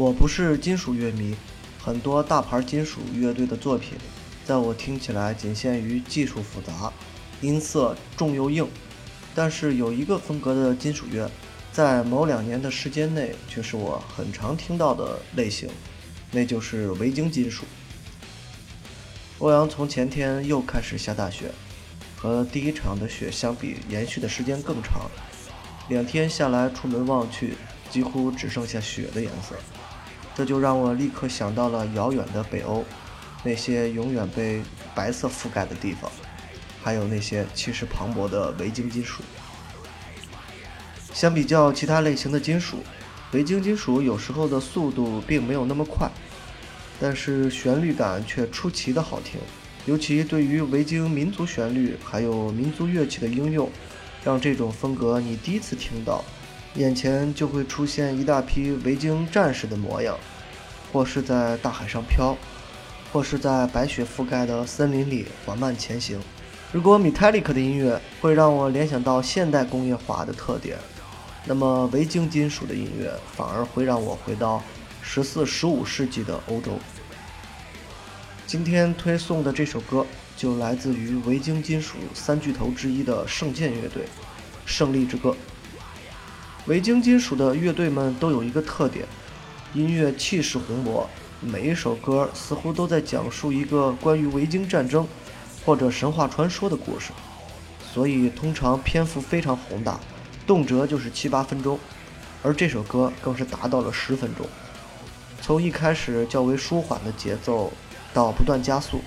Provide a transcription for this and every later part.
我不是金属乐迷，很多大牌金属乐队的作品，在我听起来仅限于技术复杂、音色重又硬。但是有一个风格的金属乐，在某两年的时间内却是我很常听到的类型，那就是维京金属。欧阳从前天又开始下大雪，和第一场的雪相比，延续的时间更长。两天下来，出门望去，几乎只剩下雪的颜色。这就让我立刻想到了遥远的北欧，那些永远被白色覆盖的地方，还有那些气势磅礴的维京金属。相比较其他类型的金属，维京金属有时候的速度并没有那么快，但是旋律感却出奇的好听。尤其对于维京民族旋律还有民族乐器的应用，让这种风格你第一次听到。眼前就会出现一大批维京战士的模样，或是在大海上飘，或是在白雪覆盖的森林里缓慢前行。如果 Metallic 的音乐会让我联想到现代工业化的特点，那么维京金属的音乐反而会让我回到十四、十五世纪的欧洲。今天推送的这首歌就来自于维京金属三巨头之一的圣剑乐队，《胜利之歌》。维京金属的乐队们都有一个特点，音乐气势宏博，每一首歌似乎都在讲述一个关于维京战争或者神话传说的故事，所以通常篇幅非常宏大，动辄就是七八分钟，而这首歌更是达到了十分钟。从一开始较为舒缓的节奏，到不断加速，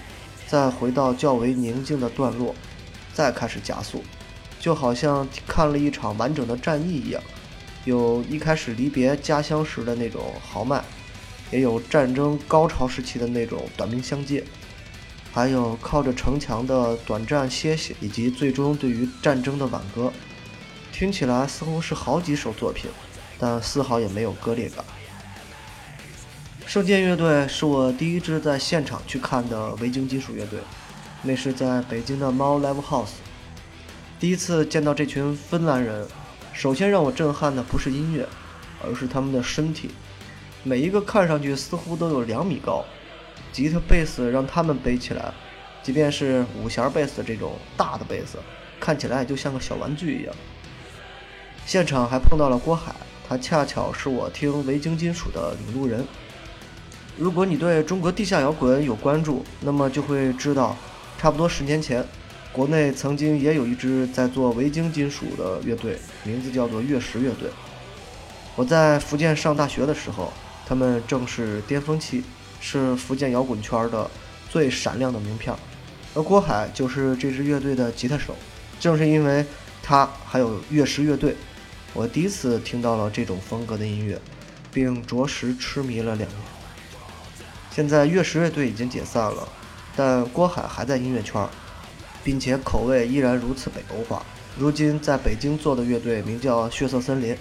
再回到较为宁静的段落，再开始加速，就好像看了一场完整的战役一样。有一开始离别家乡时的那种豪迈，也有战争高潮时期的那种短兵相接，还有靠着城墙的短暂歇息，以及最终对于战争的挽歌。听起来似乎是好几首作品，但丝毫也没有割裂感。圣剑乐队是我第一支在现场去看的维京金属乐队，那是在北京的猫 Live House，第一次见到这群芬兰人。首先让我震撼的不是音乐，而是他们的身体。每一个看上去似乎都有两米高，吉他、贝斯让他们背起来，即便是五弦贝斯这种大的贝斯，看起来就像个小玩具一样。现场还碰到了郭海，他恰巧是我听维京金属的领路人。如果你对中国地下摇滚有关注，那么就会知道，差不多十年前。国内曾经也有一支在做维京金属的乐队，名字叫做月食乐队。我在福建上大学的时候，他们正是巅峰期，是福建摇滚圈的最闪亮的名片。而郭海就是这支乐队的吉他手。正是因为他还有月食乐队，我第一次听到了这种风格的音乐，并着实痴迷了两年。现在月食乐队已经解散了，但郭海还在音乐圈。并且口味依然如此北欧化。如今在北京做的乐队名叫血色森林，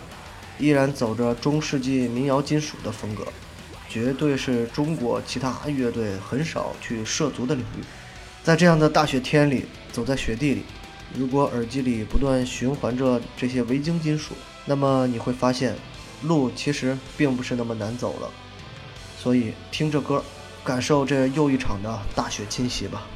依然走着中世纪民谣金属的风格，绝对是中国其他乐队很少去涉足的领域。在这样的大雪天里，走在雪地里，如果耳机里不断循环着这些维京金属，那么你会发现，路其实并不是那么难走了。所以听着歌，感受这又一场的大雪侵袭吧。